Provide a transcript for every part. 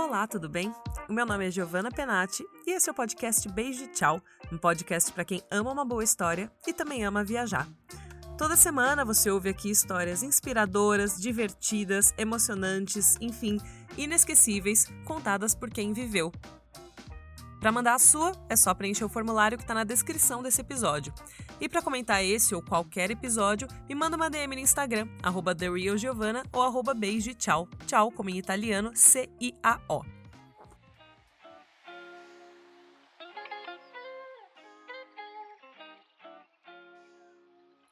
Olá, tudo bem? O meu nome é Giovanna Penati e esse é o podcast Beijo e Tchau, um podcast para quem ama uma boa história e também ama viajar. Toda semana você ouve aqui histórias inspiradoras, divertidas, emocionantes, enfim, inesquecíveis, contadas por quem viveu. Para mandar a sua, é só preencher o formulário que está na descrição desse episódio. E para comentar esse ou qualquer episódio, me manda uma DM no Instagram, arroba TheRealGiovanna ou arroba tchau. Tchau, como em italiano, C-I-A-O.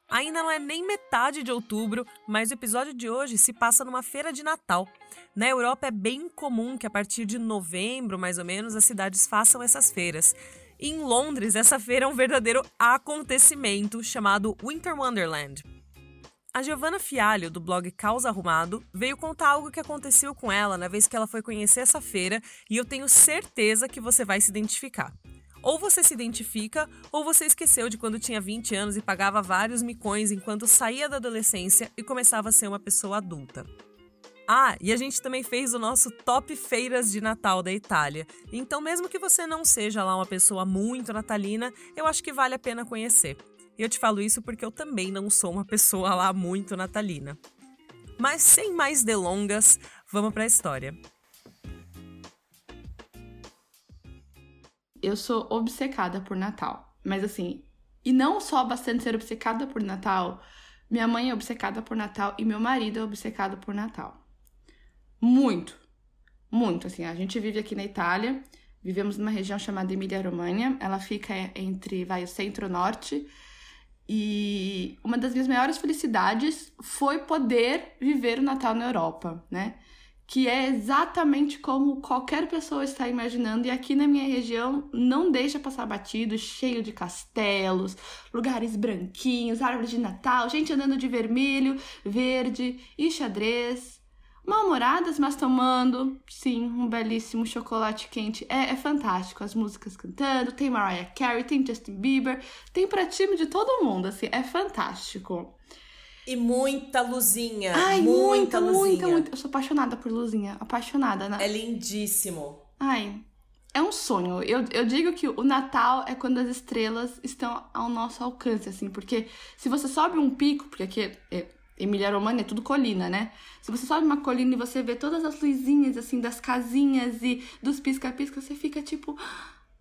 Ainda não é nem metade de outubro, mas o episódio de hoje se passa numa feira de Natal. Na Europa é bem comum que a partir de novembro, mais ou menos, as cidades façam essas feiras. Em Londres, essa feira é um verdadeiro acontecimento chamado Winter Wonderland. A Giovanna Fialho, do blog Caos Arrumado, veio contar algo que aconteceu com ela na vez que ela foi conhecer essa feira e eu tenho certeza que você vai se identificar. Ou você se identifica, ou você esqueceu de quando tinha 20 anos e pagava vários micões enquanto saía da adolescência e começava a ser uma pessoa adulta. Ah, e a gente também fez o nosso Top Feiras de Natal da Itália. Então, mesmo que você não seja lá uma pessoa muito natalina, eu acho que vale a pena conhecer. E eu te falo isso porque eu também não sou uma pessoa lá muito natalina. Mas sem mais delongas, vamos para a história. eu sou obcecada por Natal. Mas assim, e não só bastante ser obcecada por Natal, minha mãe é obcecada por Natal e meu marido é obcecado por Natal. Muito. Muito, assim. A gente vive aqui na Itália, vivemos numa região chamada Emília-Romagna. Ela fica entre, vai, o centro-norte. E uma das minhas maiores felicidades foi poder viver o Natal na Europa, né? que é exatamente como qualquer pessoa está imaginando, e aqui na minha região não deixa passar batido, cheio de castelos, lugares branquinhos, árvores de Natal, gente andando de vermelho, verde e xadrez. Mal-humoradas, mas tomando, sim, um belíssimo chocolate quente. É, é fantástico. As músicas cantando, tem Mariah Carey, tem Justin Bieber, tem pra time de todo mundo, assim, é fantástico. E muita luzinha. Ai, muita, muita, luzinha. muita, muita. Eu sou apaixonada por luzinha. Apaixonada, né? É lindíssimo. Ai, é um sonho. Eu, eu digo que o Natal é quando as estrelas estão ao nosso alcance, assim, porque se você sobe um pico, porque aqui é, Emília Romana é tudo colina, né? Se você sobe uma colina e você vê todas as luzinhas, assim, das casinhas e dos pisca-pisca, você fica tipo.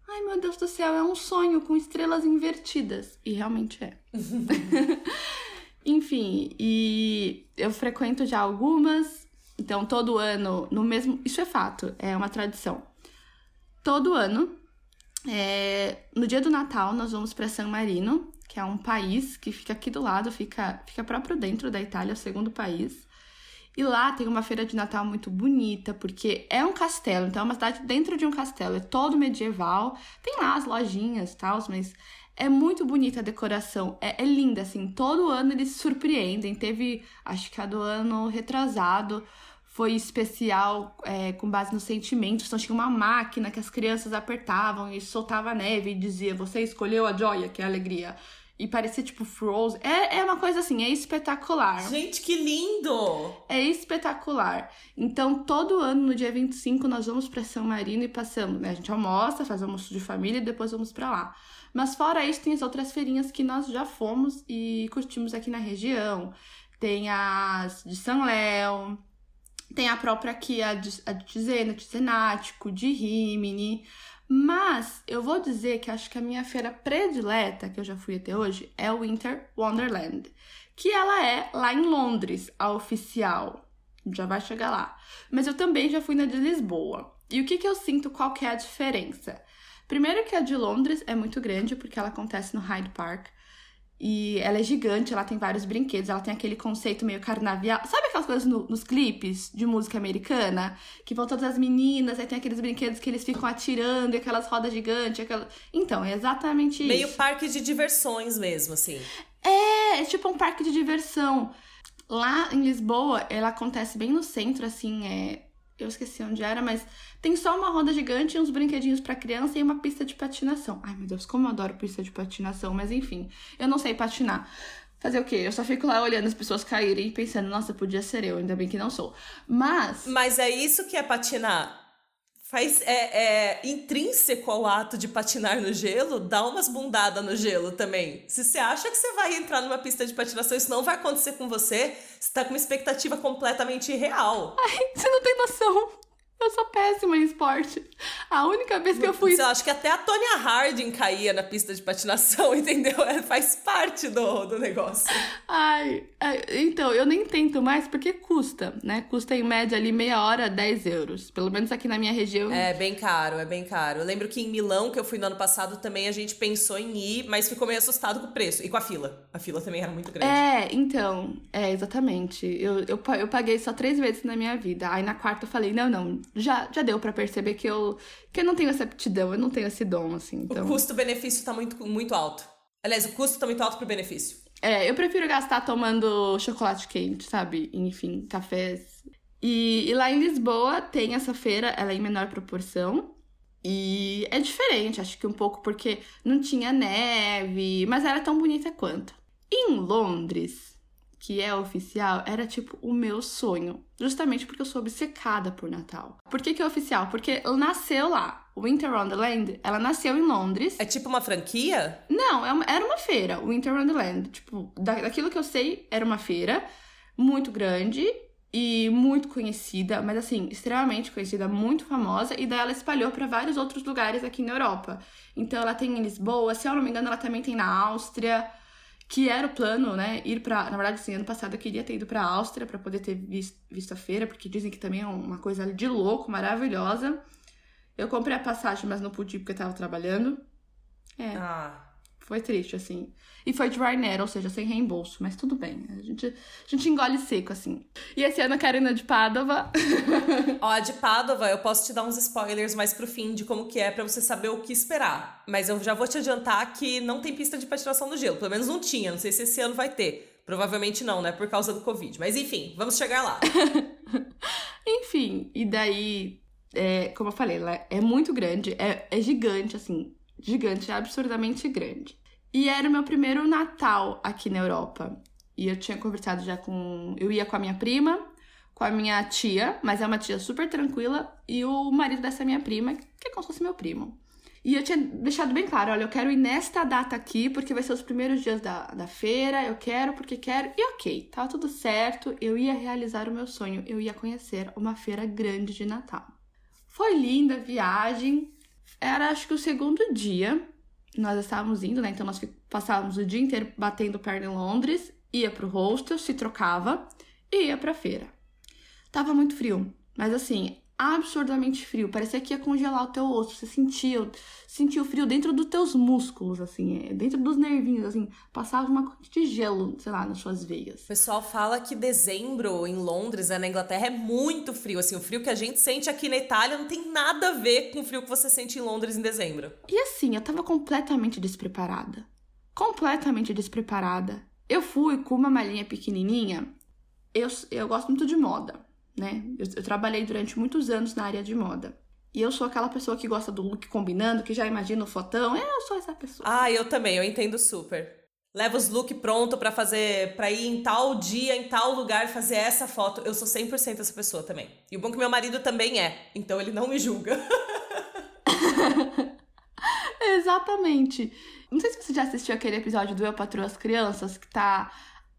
Ai, meu Deus do céu, é um sonho com estrelas invertidas. E realmente é. Enfim, e eu frequento já algumas, então todo ano, no mesmo. Isso é fato, é uma tradição. Todo ano, é, no dia do Natal, nós vamos para San Marino, que é um país que fica aqui do lado, fica, fica próprio dentro da Itália, o segundo país. E lá tem uma feira de Natal muito bonita, porque é um castelo, então é uma cidade dentro de um castelo, é todo medieval. Tem lá as lojinhas e tal, mas é muito bonita a decoração, é, é, linda, assim. Todo ano eles surpreendem. Teve, acho que a do ano retrasado foi especial é, com base nos sentimentos. Então tinha uma máquina que as crianças apertavam e soltava neve e dizia: Você escolheu a joia, que é a alegria. E parecia tipo Frozen. É, é uma coisa assim, é espetacular. Gente, que lindo! É espetacular. Então, todo ano, no dia 25, nós vamos para São Marino e passamos, né? A gente almoça, faz almoço de família e depois vamos para lá. Mas fora isso, tem as outras feirinhas que nós já fomos e curtimos aqui na região. Tem as de São Léo, tem a própria aqui, a a de Tizena, Tizenático, de Rimini. Mas eu vou dizer que acho que a minha feira predileta, que eu já fui até hoje, é o Winter Wonderland. Que ela é lá em Londres, a oficial. Já vai chegar lá. Mas eu também já fui na de Lisboa. E o que, que eu sinto, qual que é a diferença? Primeiro que a de Londres é muito grande, porque ela acontece no Hyde Park. E ela é gigante, ela tem vários brinquedos, ela tem aquele conceito meio carnavial. Sabe aquelas coisas no, nos clipes de música americana? Que vão todas as meninas, aí tem aqueles brinquedos que eles ficam atirando, e aquelas rodas gigantes, aquela... Então, é exatamente meio isso. Meio parque de diversões mesmo, assim. É, é tipo um parque de diversão. Lá em Lisboa, ela acontece bem no centro, assim, é eu esqueci onde era, mas tem só uma roda gigante, uns brinquedinhos para criança e uma pista de patinação. Ai, meu Deus, como eu adoro pista de patinação, mas enfim, eu não sei patinar. Fazer o quê? Eu só fico lá olhando as pessoas caírem e pensando, nossa, podia ser eu, ainda bem que não sou. Mas. Mas é isso que é patinar. Faz é, é intrínseco ao ato de patinar no gelo, dá umas bundadas no gelo também. Se você acha que você vai entrar numa pista de patinação, isso não vai acontecer com você, você tá com uma expectativa completamente irreal. Ai, você não tem noção. Eu sou péssima em esporte. A única vez que eu fui. Eu acho que até a Tonya Harding caía na pista de patinação, entendeu? É, faz parte do, do negócio. Ai, então, eu nem tento mais porque custa, né? Custa em média ali meia hora 10 euros. Pelo menos aqui na minha região. É bem caro, é bem caro. Eu lembro que em Milão, que eu fui no ano passado, também a gente pensou em ir, mas ficou meio assustado com o preço. E com a fila. A fila também era muito grande. É, então. É, exatamente. Eu, eu, eu paguei só três vezes na minha vida. Aí na quarta eu falei, não, não já, já deu para perceber que eu, que eu não tenho essa aptidão, eu não tenho esse dom, assim. Então... O custo-benefício tá muito, muito alto. Aliás, o custo tá muito alto pro benefício. É, eu prefiro gastar tomando chocolate quente, sabe? Enfim, cafés. E, e lá em Lisboa tem essa feira, ela é em menor proporção. E é diferente, acho que um pouco porque não tinha neve, mas era tão bonita quanto. Em Londres, que é oficial, era tipo o meu sonho. Justamente porque eu sou obcecada por Natal. Por que, que é oficial? Porque nasceu lá. Winter Wonderland, ela nasceu em Londres. É tipo uma franquia? Não, é uma, era uma feira, Winter Wonderland. Tipo, daquilo que eu sei, era uma feira muito grande e muito conhecida, mas assim, extremamente conhecida, muito famosa, e daí ela espalhou para vários outros lugares aqui na Europa. Então ela tem em Lisboa, se eu não me engano, ela também tem na Áustria que era o plano, né, ir para, na verdade, sim, ano passado eu queria ter ido para Áustria para poder ter visto, visto a feira, porque dizem que também é uma coisa de louco, maravilhosa. Eu comprei a passagem, mas não pude porque eu tava trabalhando. É. Ah. Foi triste, assim. E foi de Ryanair, ou seja, sem reembolso, mas tudo bem. A gente, a gente engole seco, assim. E esse ano eu quero ir de Padova. Ó, a de Padova, eu posso te dar uns spoilers mais pro fim de como que é para você saber o que esperar. Mas eu já vou te adiantar que não tem pista de patinação no gelo. Pelo menos não tinha. Não sei se esse ano vai ter. Provavelmente não, né? Por causa do Covid. Mas enfim, vamos chegar lá. enfim, e daí, é, como eu falei, ela é muito grande, é, é gigante, assim gigante, absurdamente grande. E era o meu primeiro Natal aqui na Europa. E eu tinha conversado já com. Eu ia com a minha prima, com a minha tia, mas é uma tia super tranquila, e o marido dessa minha prima, que é como se fosse meu primo. E eu tinha deixado bem claro: olha, eu quero ir nesta data aqui, porque vai ser os primeiros dias da, da feira, eu quero porque quero. E ok, tava tudo certo, eu ia realizar o meu sonho, eu ia conhecer uma feira grande de Natal. Foi linda a viagem, era acho que o segundo dia, nós estávamos indo, né? Então nós passávamos o dia inteiro batendo perna em Londres, ia pro hostel, se trocava e ia pra feira. Tava muito frio, mas assim, absurdamente frio. Parecia que ia congelar o teu osso. Você sentia, sentia o frio dentro dos teus músculos, assim, é, dentro dos nervinhos, assim. Passava uma coisa de gelo, sei lá, nas suas veias. O pessoal fala que dezembro em Londres, né, na Inglaterra, é muito frio. Assim, o frio que a gente sente aqui na Itália não tem nada a ver com o frio que você sente em Londres em dezembro. E assim, eu tava completamente despreparada. Completamente despreparada. Eu fui com uma malinha pequenininha. Eu, eu gosto muito de moda né? Eu, eu, trabalhei durante muitos anos na área de moda. E eu sou aquela pessoa que gosta do look combinando, que já imagina o fotão. É, eu sou essa pessoa. Ah, eu também, eu entendo super. Leva os look pronto para fazer, para ir em tal dia, em tal lugar, fazer essa foto. Eu sou 100% essa pessoa também. E o bom é que meu marido também é, então ele não me julga. Exatamente. Não sei se você já assistiu aquele episódio do Eu Patrulho as Crianças, que tá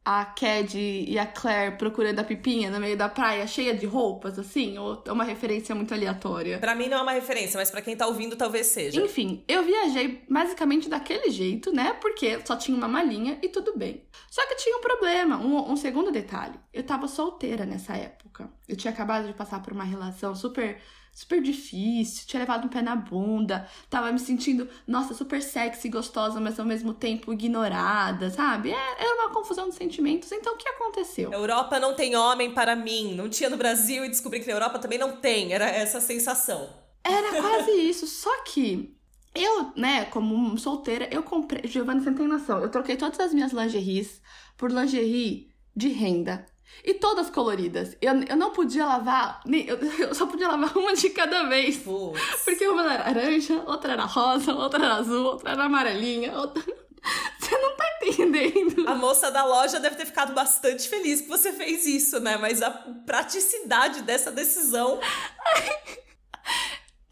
a Cad e a Claire procurando a Pipinha no meio da praia, cheia de roupas, assim? Ou é uma referência muito aleatória? Para mim não é uma referência, mas para quem tá ouvindo talvez seja. Enfim, eu viajei basicamente daquele jeito, né? Porque só tinha uma malinha e tudo bem. Só que tinha um problema, um, um segundo detalhe. Eu tava solteira nessa época. Eu tinha acabado de passar por uma relação super super difícil, tinha levado um pé na bunda, tava me sentindo, nossa, super sexy, gostosa, mas ao mesmo tempo ignorada, sabe? É, era uma confusão de sentimentos. Então o que aconteceu? Europa não tem homem para mim. Não tinha no Brasil e descobri que na Europa também não tem. Era essa sensação. Era quase isso. Só que eu, né, como solteira, eu comprei. Giovanna, você não tem noção. Eu troquei todas as minhas lingeries por lingerie de renda. E todas coloridas. Eu, eu não podia lavar, eu, eu só podia lavar uma de cada vez. Porque uma era laranja, outra era rosa, outra era azul, outra era amarelinha, outra. Você não tá entendendo. A moça da loja deve ter ficado bastante feliz que você fez isso, né? Mas a praticidade dessa decisão.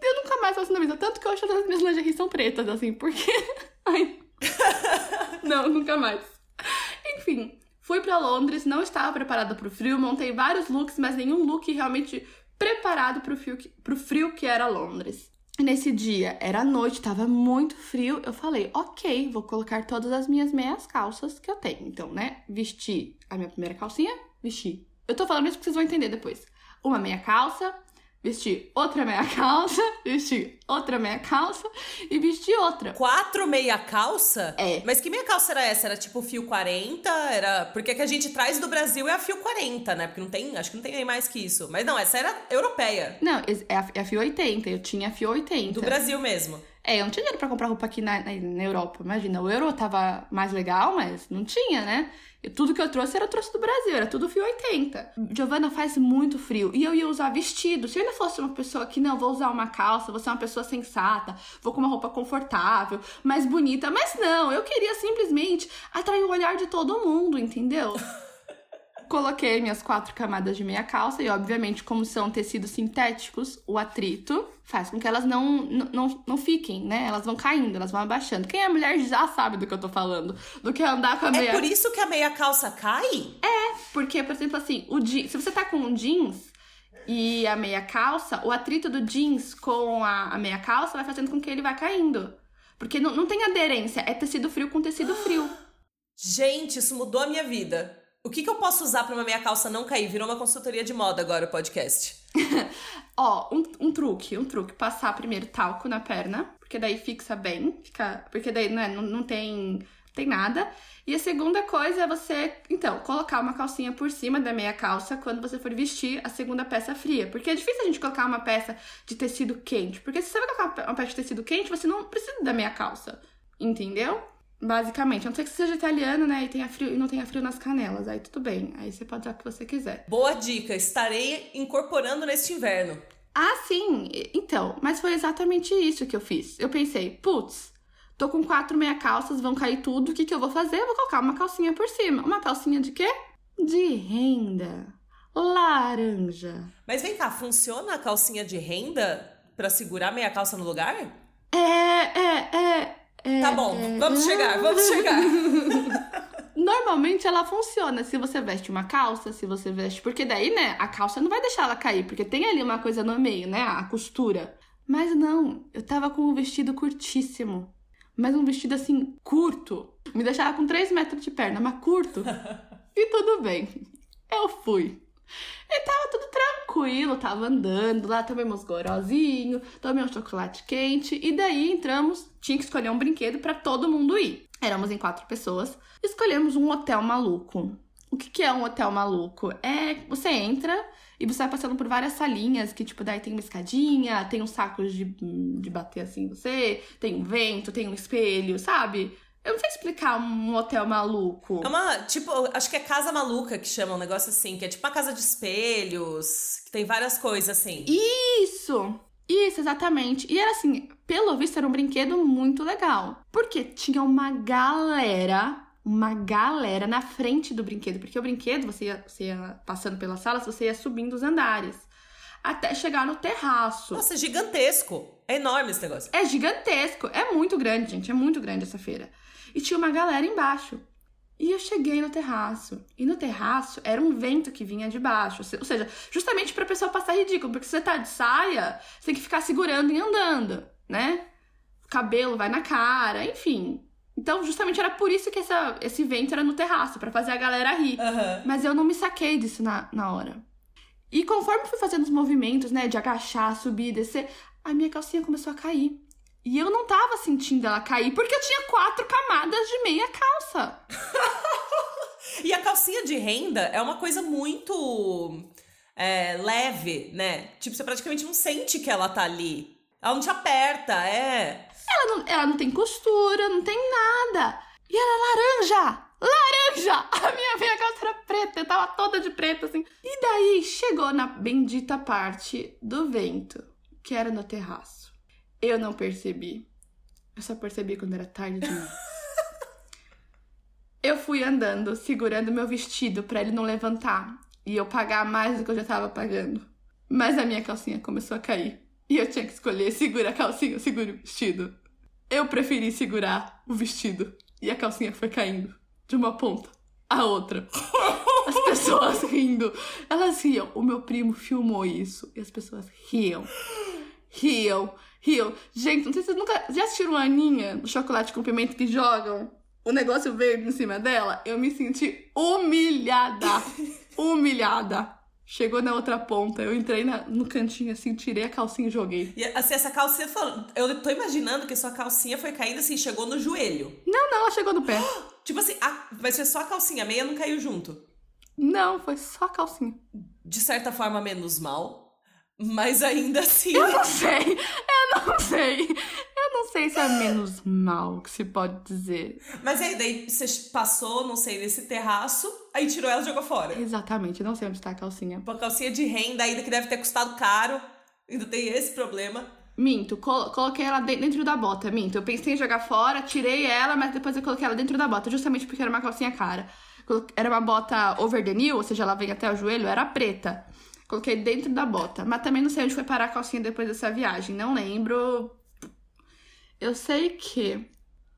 nunca mais faço na vida. Tanto que hoje todas as minhas lingeries são pretas, assim, porque. Ai. não, nunca mais. Enfim, fui para Londres, não estava preparada para o frio, montei vários looks, mas nenhum look realmente preparado para o frio, pro frio que era Londres. Nesse dia, era noite, tava muito frio. Eu falei, ok, vou colocar todas as minhas meias calças que eu tenho. Então, né, vesti a minha primeira calcinha, vesti. Eu tô falando isso porque vocês vão entender depois. Uma meia calça, vesti outra meia calça, vesti outra meia calça e vesti outra. Quatro meia calça? É. Mas que meia calça era essa? Era tipo fio 40? Era. Porque a que a gente traz do Brasil é a fio 40, né? Porque não tem. Acho que não tem mais que isso. Mas não, essa era europeia. Não, é a, é a fio 80. Eu tinha a fio 80. Do Brasil mesmo. É, eu não tinha dinheiro pra comprar roupa aqui na, na, na Europa. Imagina, o euro tava mais legal, mas não tinha, né? E tudo que eu trouxe era trouxe do Brasil, era tudo fio 80. Giovana faz muito frio e eu ia usar vestido. Se eu ainda fosse uma pessoa que não vou usar uma calça, vou ser uma pessoa sensata, vou com uma roupa confortável, mais bonita, mas não, eu queria simplesmente atrair o olhar de todo mundo, entendeu? Coloquei minhas quatro camadas de meia calça e, obviamente, como são tecidos sintéticos, o atrito faz com que elas não, não, não fiquem, né? Elas vão caindo, elas vão abaixando. Quem é mulher já sabe do que eu tô falando. Do que andar com a meia... É por isso que a meia calça cai? É, porque, por exemplo, assim, o je... se você tá com um jeans e a meia calça, o atrito do jeans com a, a meia calça vai fazendo com que ele vá caindo. Porque não, não tem aderência, é tecido frio com tecido frio. Gente, isso mudou a minha vida. O que, que eu posso usar para uma minha calça não cair? Virou uma consultoria de moda agora o podcast. Ó, um, um, truque, um truque. Passar primeiro talco na perna, porque daí fixa bem, fica, porque daí né, não, não tem, tem nada. E a segunda coisa é você, então, colocar uma calcinha por cima da meia calça quando você for vestir a segunda peça fria. Porque é difícil a gente colocar uma peça de tecido quente. Porque se você vai colocar uma peça de tecido quente, você não precisa da meia calça. Entendeu? Basicamente, a não ser que você seja italiano, né, e, tenha frio, e não tenha frio nas canelas, aí tudo bem. Aí você pode usar o que você quiser. Boa dica, estarei incorporando neste inverno. Ah, sim! Então, mas foi exatamente isso que eu fiz. Eu pensei, putz, tô com quatro meia calças, vão cair tudo, o que, que eu vou fazer? Eu vou colocar uma calcinha por cima. Uma calcinha de quê? De renda. Laranja. Mas vem cá, funciona a calcinha de renda para segurar meia calça no lugar? É, é, é. É, tá bom, é... vamos chegar, vamos chegar. Normalmente ela funciona se você veste uma calça, se você veste. Porque daí, né, a calça não vai deixar ela cair, porque tem ali uma coisa no meio, né, a costura. Mas não, eu tava com um vestido curtíssimo. Mas um vestido assim, curto. Me deixava com 3 metros de perna, mas curto. e tudo bem. Eu fui. E tava tudo tranquilo, tava andando lá, tomei gorozinho, tomei um chocolate quente, e daí entramos, tinha que escolher um brinquedo para todo mundo ir. Éramos em quatro pessoas, escolhemos um hotel maluco. O que, que é um hotel maluco? É você entra e você vai passando por várias salinhas que, tipo, daí tem uma escadinha, tem uns sacos de, de bater assim você, tem um vento, tem um espelho, sabe? Eu não sei explicar um hotel maluco. É uma, tipo, acho que é casa maluca que chama um negócio assim, que é tipo uma casa de espelhos, que tem várias coisas assim. Isso! Isso, exatamente. E era assim, pelo visto era um brinquedo muito legal. Porque tinha uma galera, uma galera na frente do brinquedo. Porque o brinquedo, você ia, você ia passando pelas salas, você ia subindo os andares. Até chegar no terraço. Nossa, é gigantesco. É enorme esse negócio. É gigantesco. É muito grande, gente. É muito grande essa feira e tinha uma galera embaixo. E eu cheguei no terraço. E no terraço era um vento que vinha de baixo. Ou seja, justamente pra pessoa passar ridículo. Porque se você tá de saia, você tem que ficar segurando e andando, né? O cabelo vai na cara, enfim. Então, justamente era por isso que essa, esse vento era no terraço, para fazer a galera rir. Uhum. Mas eu não me saquei disso na, na hora. E conforme fui fazendo os movimentos, né, de agachar, subir, descer, a minha calcinha começou a cair. E eu não tava sentindo ela cair porque eu tinha quatro camadas de meia calça. e a calcinha de renda é uma coisa muito é, leve, né? Tipo, você praticamente não sente que ela tá ali. Ela não te aperta, é. Ela não, ela não tem costura, não tem nada. E ela é laranja! Laranja! A minha meia calça era preta, eu tava toda de preto, assim. E daí chegou na bendita parte do vento, que era no terraço. Eu não percebi. Eu só percebi quando era tarde demais. eu fui andando, segurando meu vestido para ele não levantar e eu pagar mais do que eu já tava pagando. Mas a minha calcinha começou a cair. E eu tinha que escolher segura a calcinha ou segura o vestido. Eu preferi segurar o vestido. E a calcinha foi caindo de uma ponta à outra. As pessoas rindo. Elas riam. O meu primo filmou isso. E as pessoas riam. Riam. Riam. Gente, não sei se vocês nunca. Já assistiram a Aninha do chocolate com pimenta que jogam o negócio verde em cima dela? Eu me senti humilhada. humilhada. Chegou na outra ponta, eu entrei na, no cantinho assim, tirei a calcinha e joguei. E assim, essa calcinha, eu tô imaginando que sua calcinha foi caindo assim, chegou no joelho. Não, não, ela chegou no pé. tipo assim, a, mas foi só a calcinha, a meia não caiu junto. Não, foi só a calcinha. De certa forma, menos mal. Mas ainda assim. Eu não sei, eu não sei. Eu não sei se é menos mal que se pode dizer. Mas aí, daí você passou, não sei, nesse terraço, aí tirou ela e jogou fora. Exatamente, não sei onde tá a calcinha. Uma calcinha de renda ainda que deve ter custado caro. Ainda tem esse problema. Minto, col coloquei ela dentro da bota, minto. Eu pensei em jogar fora, tirei ela, mas depois eu coloquei ela dentro da bota, justamente porque era uma calcinha cara. Era uma bota over the knee, ou seja, ela vem até o joelho, era preta. Coloquei dentro da bota. Mas também não sei onde foi parar a calcinha depois dessa viagem. Não lembro. Eu sei que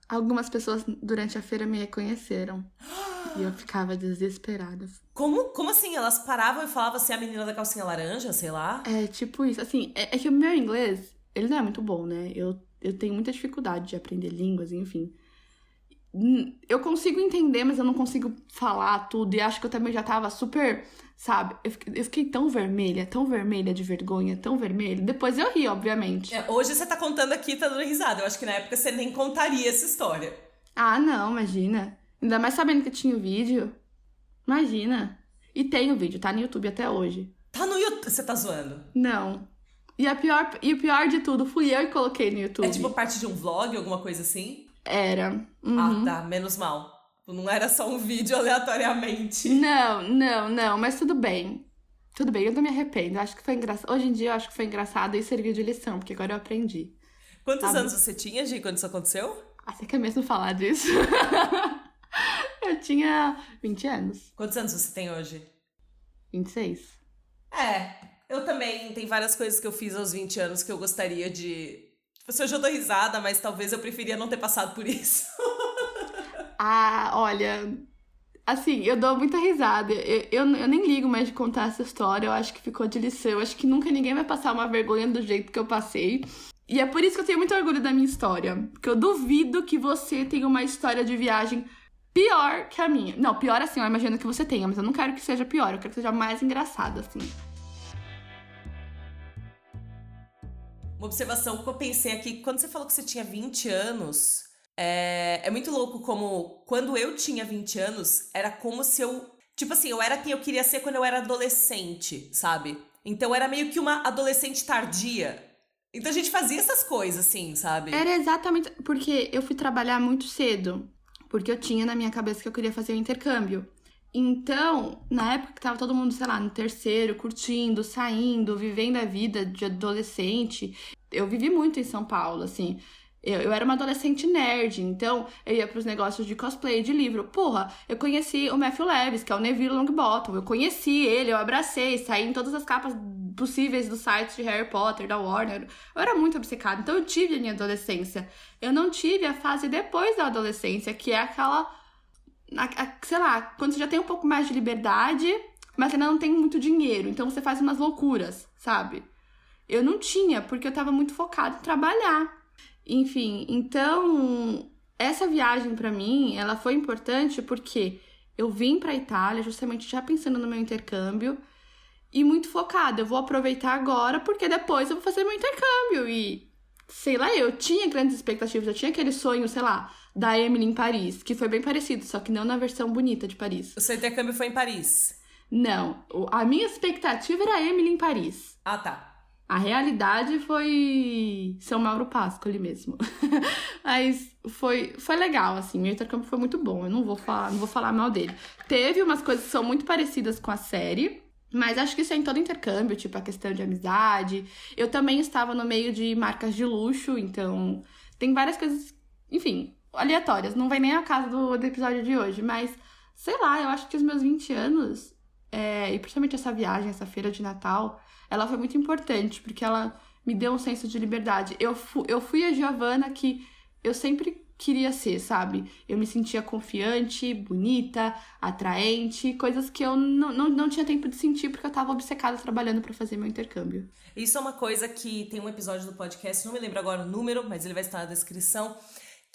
algumas pessoas durante a feira me reconheceram. e eu ficava desesperada. Como, como assim? Elas paravam e falavam assim, a menina da calcinha laranja, sei lá? É, tipo isso. Assim, é, é que o meu inglês, ele não é muito bom, né? Eu, eu tenho muita dificuldade de aprender línguas, enfim. Eu consigo entender, mas eu não consigo falar tudo. E acho que eu também já tava super, sabe? Eu fiquei, eu fiquei tão vermelha, tão vermelha de vergonha, tão vermelha. Depois eu ri, obviamente. É, hoje você tá contando aqui tá dando risada. Eu acho que na época você nem contaria essa história. Ah, não, imagina. Ainda mais sabendo que tinha o vídeo. Imagina. E tem o vídeo, tá no YouTube até hoje. Tá no YouTube? Você tá zoando? Não. E, a pior, e o pior de tudo, fui eu que coloquei no YouTube. É tipo parte de um vlog, alguma coisa assim? Era. Uhum. Ah, tá. Menos mal. Não era só um vídeo aleatoriamente. Não, não, não. Mas tudo bem. Tudo bem, eu não me arrependo. acho que foi engraçado. Hoje em dia eu acho que foi engraçado e serviu de lição, porque agora eu aprendi. Quantos anos você tinha, Gi, quando isso aconteceu? Ah, você quer mesmo falar disso? eu tinha 20 anos. Quantos anos você tem hoje? 26. É, eu também. Tem várias coisas que eu fiz aos 20 anos que eu gostaria de Tipo, hoje eu dou risada, mas talvez eu preferia não ter passado por isso. ah, olha. Assim, eu dou muita risada. Eu, eu, eu, nem ligo mais de contar essa história. Eu acho que ficou de lição. Eu acho que nunca ninguém vai passar uma vergonha do jeito que eu passei. E é por isso que eu tenho muito orgulho da minha história. Porque eu duvido que você tenha uma história de viagem pior que a minha. Não, pior assim, eu imagino que você tenha, mas eu não quero que seja pior. Eu quero que seja mais engraçada, assim. Uma observação que eu pensei aqui, quando você falou que você tinha 20 anos, é, é muito louco como quando eu tinha 20 anos, era como se eu. Tipo assim, eu era quem eu queria ser quando eu era adolescente, sabe? Então era meio que uma adolescente tardia. Então a gente fazia essas coisas, assim, sabe? Era exatamente. Porque eu fui trabalhar muito cedo. Porque eu tinha na minha cabeça que eu queria fazer o intercâmbio. Então, na época que tava todo mundo, sei lá, no terceiro, curtindo, saindo, vivendo a vida de adolescente, eu vivi muito em São Paulo, assim. Eu, eu era uma adolescente nerd, então eu ia pros negócios de cosplay, de livro. Porra, eu conheci o Matthew Levis, que é o Neville Longbottom. Eu conheci ele, eu abracei, saí em todas as capas possíveis dos sites de Harry Potter, da Warner. Eu era muito obcecada, então eu tive a minha adolescência. Eu não tive a fase depois da adolescência, que é aquela sei lá, quando você já tem um pouco mais de liberdade, mas ainda não tem muito dinheiro, então você faz umas loucuras, sabe? Eu não tinha, porque eu tava muito focada em trabalhar. Enfim, então essa viagem para mim, ela foi importante porque eu vim para Itália justamente já pensando no meu intercâmbio e muito focada. Eu vou aproveitar agora porque depois eu vou fazer meu intercâmbio e sei lá, eu tinha grandes expectativas, eu tinha aquele sonho, sei lá, da Emily em Paris, que foi bem parecido, só que não na versão bonita de Paris. O seu intercâmbio foi em Paris? Não, a minha expectativa era a Emily em Paris. Ah, tá. A realidade foi São Mauro Pascoli mesmo. Mas foi, foi legal, assim. Meu intercâmbio foi muito bom. Eu não vou falar, não vou falar mal dele. Teve umas coisas que são muito parecidas com a série. Mas acho que isso é em todo intercâmbio, tipo a questão de amizade. Eu também estava no meio de marcas de luxo, então tem várias coisas, enfim, aleatórias. Não vai nem a casa do, do episódio de hoje, mas sei lá, eu acho que os meus 20 anos, é, e principalmente essa viagem, essa feira de Natal, ela foi muito importante, porque ela me deu um senso de liberdade. Eu, fu eu fui a Giovana que eu sempre queria ser, sabe? Eu me sentia confiante, bonita, atraente, coisas que eu não, não, não tinha tempo de sentir porque eu tava obcecada trabalhando para fazer meu intercâmbio. Isso é uma coisa que tem um episódio do podcast, não me lembro agora o número, mas ele vai estar na descrição,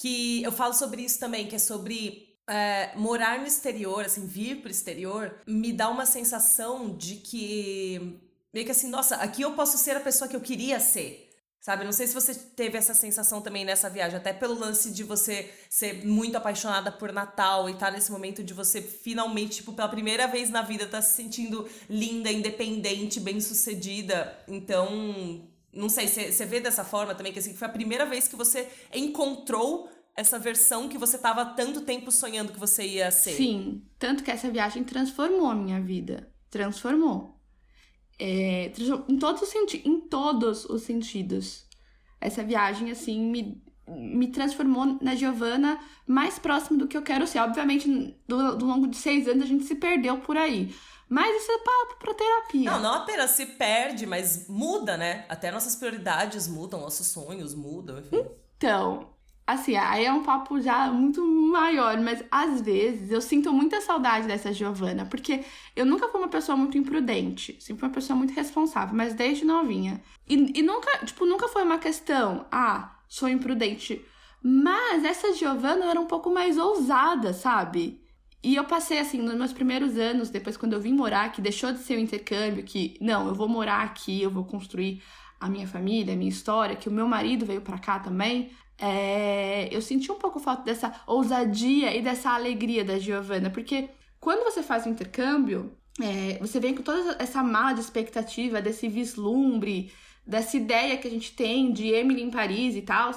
que eu falo sobre isso também, que é sobre é, morar no exterior, assim, vir pro exterior, me dá uma sensação de que. Meio que assim, nossa, aqui eu posso ser a pessoa que eu queria ser. Sabe? Não sei se você teve essa sensação também nessa viagem, até pelo lance de você ser muito apaixonada por Natal e estar tá nesse momento de você finalmente, tipo, pela primeira vez na vida, tá se sentindo linda, independente, bem-sucedida. Então, não sei, você vê dessa forma também, que assim, foi a primeira vez que você encontrou essa versão que você tava tanto tempo sonhando que você ia ser. Sim, tanto que essa viagem transformou a minha vida. Transformou. É, em, todos os em todos os sentidos. Essa viagem, assim, me, me transformou na Giovana mais próximo do que eu quero ser. Obviamente, do, do longo de seis anos, a gente se perdeu por aí. Mas isso é papo pra terapia. Não, não apenas se perde, mas muda, né? Até nossas prioridades mudam, nossos sonhos mudam, enfim. Então, Assim, aí é um papo já muito maior, mas às vezes eu sinto muita saudade dessa Giovana, porque eu nunca fui uma pessoa muito imprudente, sempre fui uma pessoa muito responsável, mas desde novinha. E, e nunca, tipo, nunca foi uma questão, ah, sou imprudente. Mas essa Giovana era um pouco mais ousada, sabe? E eu passei, assim, nos meus primeiros anos, depois quando eu vim morar, que deixou de ser um intercâmbio, que, não, eu vou morar aqui, eu vou construir a minha família, a minha história, que o meu marido veio para cá também é, eu senti um pouco falta dessa ousadia e dessa alegria da Giovanna, porque quando você faz o intercâmbio, é, você vem com toda essa mala de expectativa, desse vislumbre, dessa ideia que a gente tem de Emily em Paris e tal.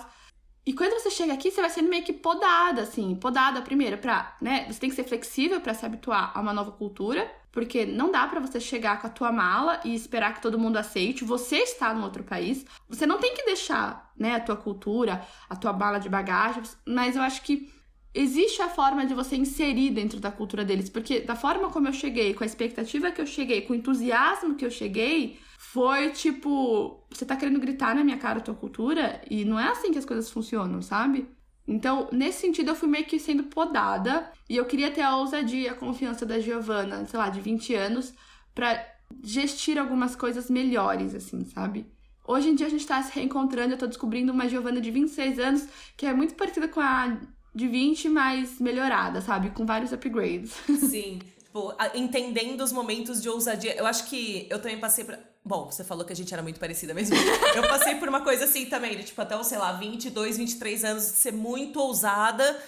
E quando você chega aqui, você vai sendo meio que podada, assim, podada primeiro pra, né? Você tem que ser flexível para se habituar a uma nova cultura, porque não dá para você chegar com a tua mala e esperar que todo mundo aceite. Você está no outro país, você não tem que deixar, né, a tua cultura, a tua mala de bagagem, mas eu acho que existe a forma de você inserir dentro da cultura deles, porque da forma como eu cheguei, com a expectativa que eu cheguei, com o entusiasmo que eu cheguei, foi tipo, você tá querendo gritar na minha cara a tua cultura e não é assim que as coisas funcionam, sabe? Então, nesse sentido, eu fui meio que sendo podada e eu queria ter a ousadia, a confiança da Giovana, sei lá, de 20 anos, para gestir algumas coisas melhores, assim, sabe? Hoje em dia a gente tá se reencontrando, eu tô descobrindo uma Giovana de 26 anos que é muito parecida com a de 20, mas melhorada, sabe? Com vários upgrades. Sim. Tipo, entendendo os momentos de ousadia. Eu acho que eu também passei por. Bom, você falou que a gente era muito parecida mesmo. eu passei por uma coisa assim também, de tipo, até, sei lá, 22, 23 anos, de ser muito ousada.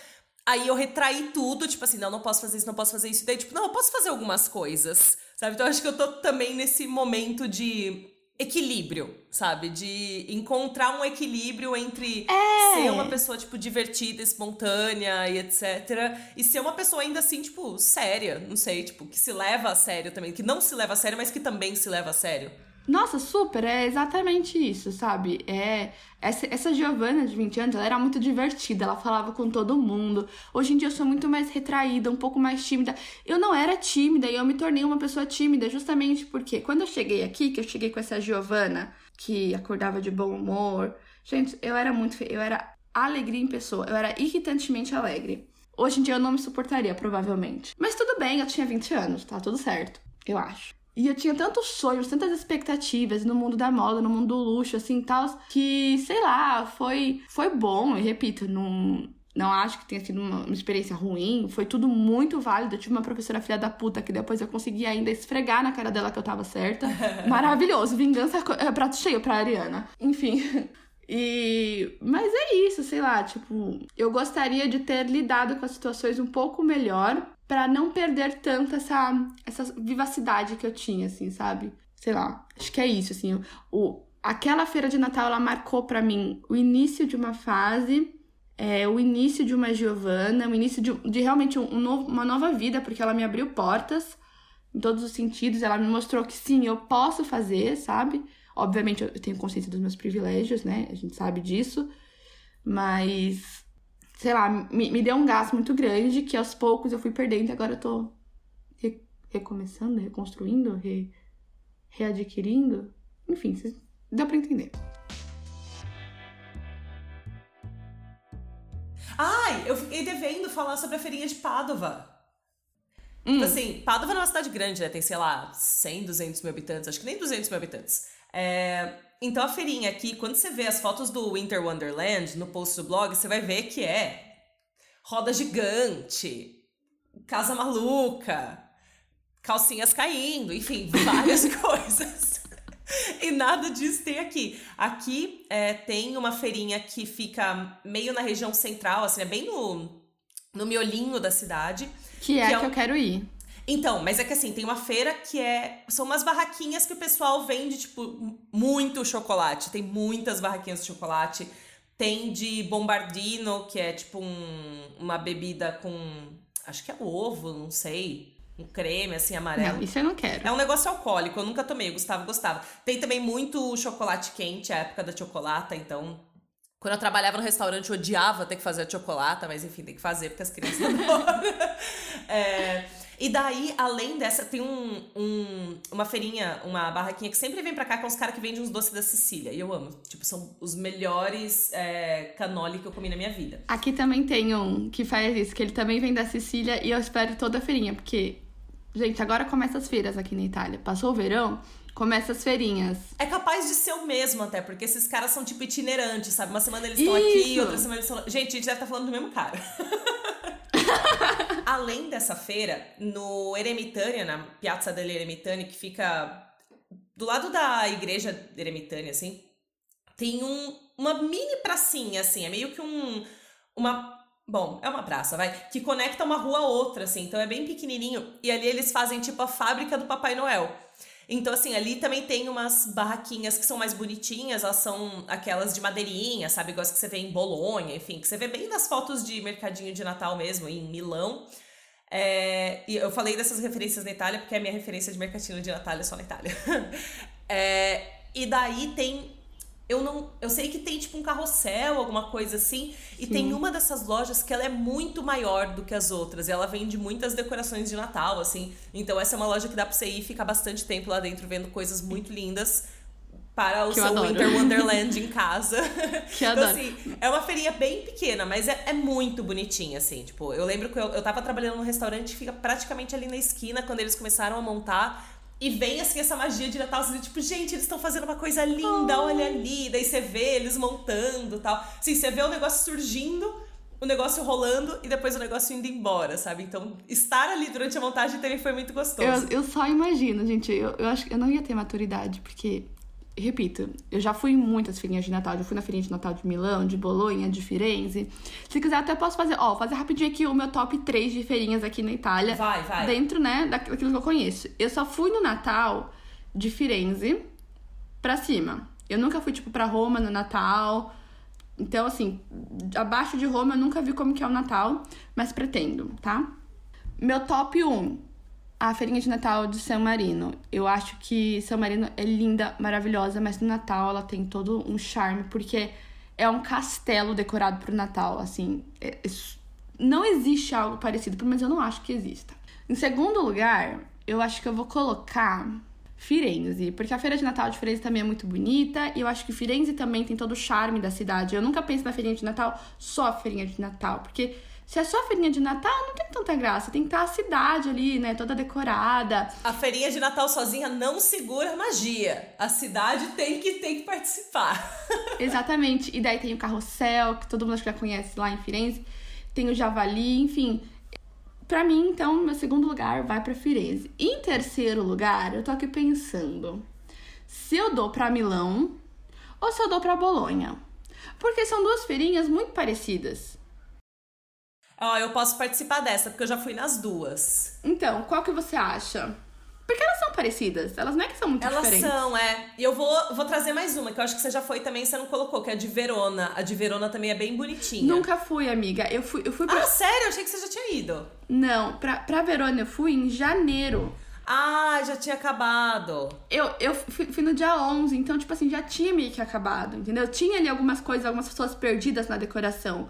Aí eu retraí tudo, tipo assim, não, não posso fazer isso, não posso fazer isso. Daí, tipo, não, eu posso fazer algumas coisas, sabe? Então acho que eu tô também nesse momento de equilíbrio, sabe? De encontrar um equilíbrio entre é. ser uma pessoa, tipo, divertida, espontânea e etc. E ser uma pessoa ainda assim, tipo, séria, não sei, tipo, que se leva a sério também. Que não se leva a sério, mas que também se leva a sério. Nossa, super, é exatamente isso, sabe? É essa, essa Giovanna de 20 anos, ela era muito divertida, ela falava com todo mundo. Hoje em dia eu sou muito mais retraída, um pouco mais tímida. Eu não era tímida e eu me tornei uma pessoa tímida justamente porque quando eu cheguei aqui, que eu cheguei com essa Giovanna que acordava de bom humor, gente, eu era muito, eu era alegria em pessoa, eu era irritantemente alegre. Hoje em dia eu não me suportaria, provavelmente. Mas tudo bem, eu tinha 20 anos, tá tudo certo, eu acho. E eu tinha tantos sonhos, tantas expectativas no mundo da moda, no mundo do luxo, assim, tal, que, sei lá, foi, foi bom. E repito, não, não acho que tenha sido uma, uma, experiência ruim. Foi tudo muito válido. Eu tive uma professora filha da puta que depois eu consegui ainda esfregar na cara dela que eu tava certa. Maravilhoso. Vingança é prato cheio pra Ariana. Enfim. E. Mas é isso, sei lá, tipo, eu gostaria de ter lidado com as situações um pouco melhor para não perder tanto essa, essa vivacidade que eu tinha, assim, sabe? Sei lá, acho que é isso, assim. O, aquela feira de Natal, ela marcou para mim o início de uma fase, é, o início de uma Giovana, o início de, de realmente um, um novo, uma nova vida, porque ela me abriu portas em todos os sentidos, ela me mostrou que sim, eu posso fazer, sabe? Obviamente eu tenho consciência dos meus privilégios, né? A gente sabe disso, mas sei lá, me, me deu um gasto muito grande que aos poucos eu fui perdendo e agora eu tô re, recomeçando, reconstruindo, re, readquirindo. Enfim, vocês Deu pra entender. Ai, eu fiquei devendo falar sobre a feirinha de Pádua. Hum. Tipo assim, Pádua é uma cidade grande, né? Tem, sei lá, 100, 200 mil habitantes. Acho que nem 200 mil habitantes. É... Então a feirinha aqui, quando você vê as fotos do Winter Wonderland no post do blog, você vai ver que é roda gigante, casa maluca, calcinhas caindo, enfim, várias coisas. e nada disso tem aqui. Aqui é, tem uma feirinha que fica meio na região central, assim, é bem no, no miolinho da cidade. Que é que, é que eu quero ir. Então, mas é que assim, tem uma feira que é. São umas barraquinhas que o pessoal vende, tipo, muito chocolate. Tem muitas barraquinhas de chocolate. Tem de bombardino, que é tipo um, uma bebida com. Acho que é ovo, não sei. Um creme, assim, amarelo. Não, isso eu não quero. É um negócio alcoólico, eu nunca tomei, Gustavo gostava. Tem também muito chocolate quente, a época da chocolata, então quando eu trabalhava no restaurante, eu odiava ter que fazer a chocolata, mas enfim, tem que fazer porque as crianças adoram. é, e daí, além dessa, tem um, um, uma feirinha, uma barraquinha que sempre vem pra cá com os caras que vendem uns doces da Sicília. E eu amo. Tipo, são os melhores é, canoli que eu comi na minha vida. Aqui também tem um que faz isso, que ele também vem da Sicília e eu espero toda a feirinha, porque, gente, agora começa as feiras aqui na Itália. Passou o verão, começa as feirinhas. É capaz de ser o mesmo até, porque esses caras são tipo itinerantes, sabe? Uma semana eles estão aqui, outra semana eles estão. Gente, a gente deve estar tá falando do mesmo cara. Além dessa feira, no Eremitânia, na Piazza delle Eremitani, que fica do lado da igreja Eremitânia, assim, tem um, uma mini pracinha, assim, é meio que um. Uma. Bom, é uma praça, vai, que conecta uma rua a outra, assim, então é bem pequenininho. E ali eles fazem tipo a fábrica do Papai Noel. Então, assim, ali também tem umas barraquinhas que são mais bonitinhas, elas são aquelas de madeirinha, sabe? Igual as que você vê em Bolonha, enfim, que você vê bem nas fotos de mercadinho de Natal mesmo, em Milão. É, e eu falei dessas referências na Itália, porque a minha referência de mercadinho de Natal é só na Itália. é, e daí tem eu não. Eu sei que tem tipo um carrossel, alguma coisa assim. E Sim. tem uma dessas lojas que ela é muito maior do que as outras. E ela vende muitas decorações de Natal, assim. Então essa é uma loja que dá pra você ir e ficar bastante tempo lá dentro vendo coisas muito lindas para o que seu Winter Wonderland em casa. Que então, adoro. assim, é uma feirinha bem pequena, mas é, é muito bonitinha, assim. Tipo, eu lembro que eu, eu tava trabalhando num restaurante que fica praticamente ali na esquina, quando eles começaram a montar e vem assim essa magia de Natal, assim, tipo, gente, eles estão fazendo uma coisa linda, olha ali. Daí você vê eles montando tal. Assim, você vê o negócio surgindo, o negócio rolando e depois o negócio indo embora, sabe? Então, estar ali durante a montagem também foi muito gostoso. Eu, eu só imagino, gente. Eu, eu acho que eu não ia ter maturidade, porque repito, eu já fui em muitas feirinhas de Natal. Já fui na feirinha de Natal de Milão, de Bolonha, de Firenze. Se quiser, até posso fazer, ó, fazer rapidinho aqui o meu top 3 de feirinhas aqui na Itália. Vai, vai. Dentro, né, daquilo que eu conheço. Eu só fui no Natal de Firenze pra cima. Eu nunca fui, tipo, pra Roma no Natal. Então, assim, abaixo de Roma eu nunca vi como que é o Natal, mas pretendo, tá? Meu top 1, a feirinha de Natal de San Marino. Eu acho que San Marino é linda, maravilhosa, mas no Natal ela tem todo um charme, porque é um castelo decorado pro Natal, assim. É, é, não existe algo parecido, menos eu não acho que exista. Em segundo lugar, eu acho que eu vou colocar Firenze, porque a feira de Natal de Firenze também é muito bonita, e eu acho que Firenze também tem todo o charme da cidade. Eu nunca penso na feirinha de Natal só a feirinha de Natal, porque se é só a feirinha de Natal, não tem tanta graça. Tem que estar a cidade ali, né? Toda decorada. A feirinha de Natal sozinha não segura magia. A cidade tem que, tem que participar. Exatamente. E daí tem o carrossel, que todo mundo já conhece lá em Firenze. Tem o javali, enfim. Pra mim, então, meu segundo lugar vai pra Firenze. Em terceiro lugar, eu tô aqui pensando se eu dou pra Milão ou se eu dou pra Bolonha. Porque são duas feirinhas muito parecidas. Ó, eu posso participar dessa, porque eu já fui nas duas. Então, qual que você acha? Porque elas são parecidas, elas não é que são muito elas diferentes. Elas são, é. E eu vou, vou trazer mais uma, que eu acho que você já foi também, você não colocou, que é a de Verona. A de Verona também é bem bonitinha. Nunca fui, amiga. Eu fui, eu fui pra... Ah, sério? Eu achei que você já tinha ido. Não, pra, pra Verona eu fui em janeiro. Ah, já tinha acabado. Eu, eu fui, fui, no dia 11, então, tipo assim, já tinha meio que acabado, entendeu? Tinha ali algumas coisas, algumas pessoas perdidas na decoração.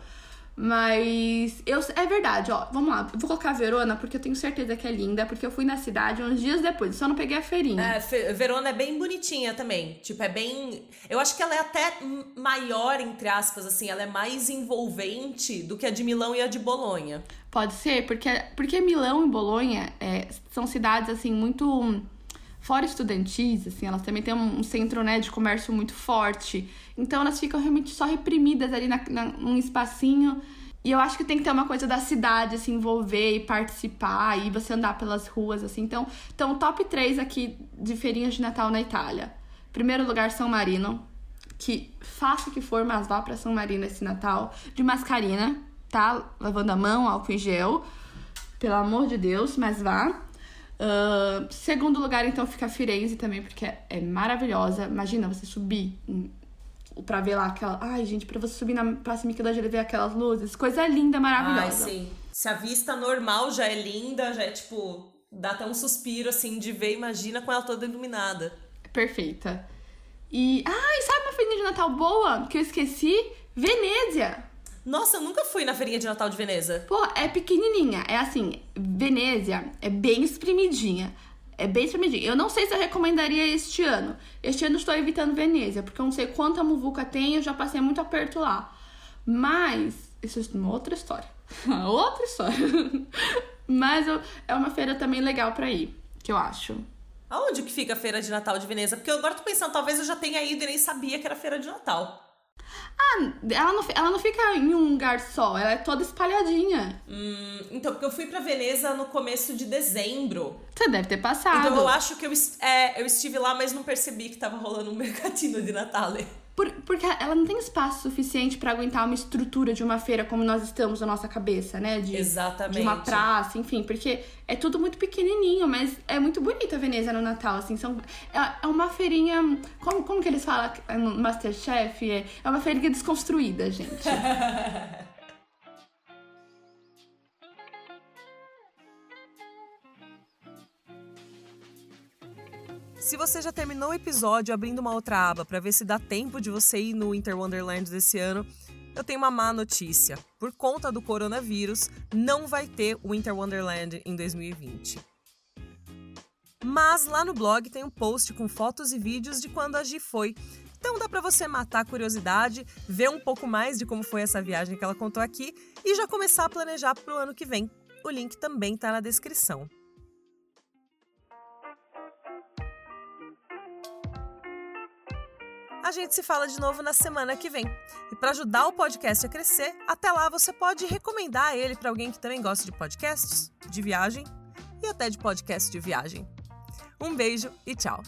Mas eu, é verdade, ó. Vamos lá. Eu vou colocar a Verona porque eu tenho certeza que é linda, porque eu fui na cidade uns dias depois, só não peguei a feirinha. É, Verona é bem bonitinha também. Tipo, é bem. Eu acho que ela é até maior, entre aspas, assim, ela é mais envolvente do que a de Milão e a de Bolonha. Pode ser, porque, porque Milão e Bolonha é, são cidades, assim, muito fora estudantis, assim, elas também têm um centro né, de comércio muito forte. Então elas ficam realmente só reprimidas ali na, na, num espacinho. E eu acho que tem que ter uma coisa da cidade, se envolver e participar, e você andar pelas ruas, assim. Então, então top 3 aqui de feirinhas de Natal na Itália. Primeiro lugar, São Marino. Que faça o que for, mas vá para São Marino esse Natal. De mascarina, tá? Lavando a mão, álcool em gel. Pelo amor de Deus, mas vá. Uh, segundo lugar, então, fica Firenze também, porque é, é maravilhosa. Imagina você subir pra ver lá aquela. Ai, gente, pra você subir na Praça Michelangelo e ver aquelas luzes. Coisa linda, maravilhosa. Ai, sim. Se a vista normal já é linda, já é tipo. Dá até um suspiro assim de ver, imagina com ela toda iluminada. Perfeita. E. Ai, sabe uma feirinha de Natal boa que eu esqueci? Venezia! Nossa, eu nunca fui na feirinha de Natal de Veneza. Pô, é pequenininha. É assim, Venezia é bem espremidinha. É bem espremidinha. Eu não sei se eu recomendaria este ano. Este ano estou evitando Venezia, porque eu não sei quanta muvuca tem, eu já passei muito aperto lá. Mas, isso é uma outra história. outra história. Mas eu, é uma feira também legal para ir, que eu acho. Aonde que fica a feira de Natal de Veneza? Porque eu agora tô pensando, talvez eu já tenha ido e nem sabia que era feira de Natal. Ah, ela não, ela não fica em um lugar só, ela é toda espalhadinha. Hum, então, porque eu fui pra Veneza no começo de dezembro. Você deve ter passado. Então eu acho que eu, é, eu estive lá, mas não percebi que tava rolando um mercatino de Natal. Por, porque ela não tem espaço suficiente para aguentar uma estrutura de uma feira como nós estamos na nossa cabeça, né? De, Exatamente. De uma praça, enfim, porque é tudo muito pequenininho, mas é muito bonita a Veneza no Natal, assim. São, é, é uma feirinha. Como, como que eles falam no Masterchef? É, é uma feirinha desconstruída, gente. Se você já terminou o episódio abrindo uma outra aba para ver se dá tempo de você ir no Winter Wonderland desse ano, eu tenho uma má notícia. Por conta do coronavírus, não vai ter o Winter Wonderland em 2020. Mas lá no blog tem um post com fotos e vídeos de quando a Gi foi. Então dá para você matar a curiosidade, ver um pouco mais de como foi essa viagem que ela contou aqui e já começar a planejar para o ano que vem. O link também está na descrição. A gente se fala de novo na semana que vem. E para ajudar o podcast a crescer, até lá você pode recomendar ele para alguém que também gosta de podcasts, de viagem e até de podcast de viagem. Um beijo e tchau!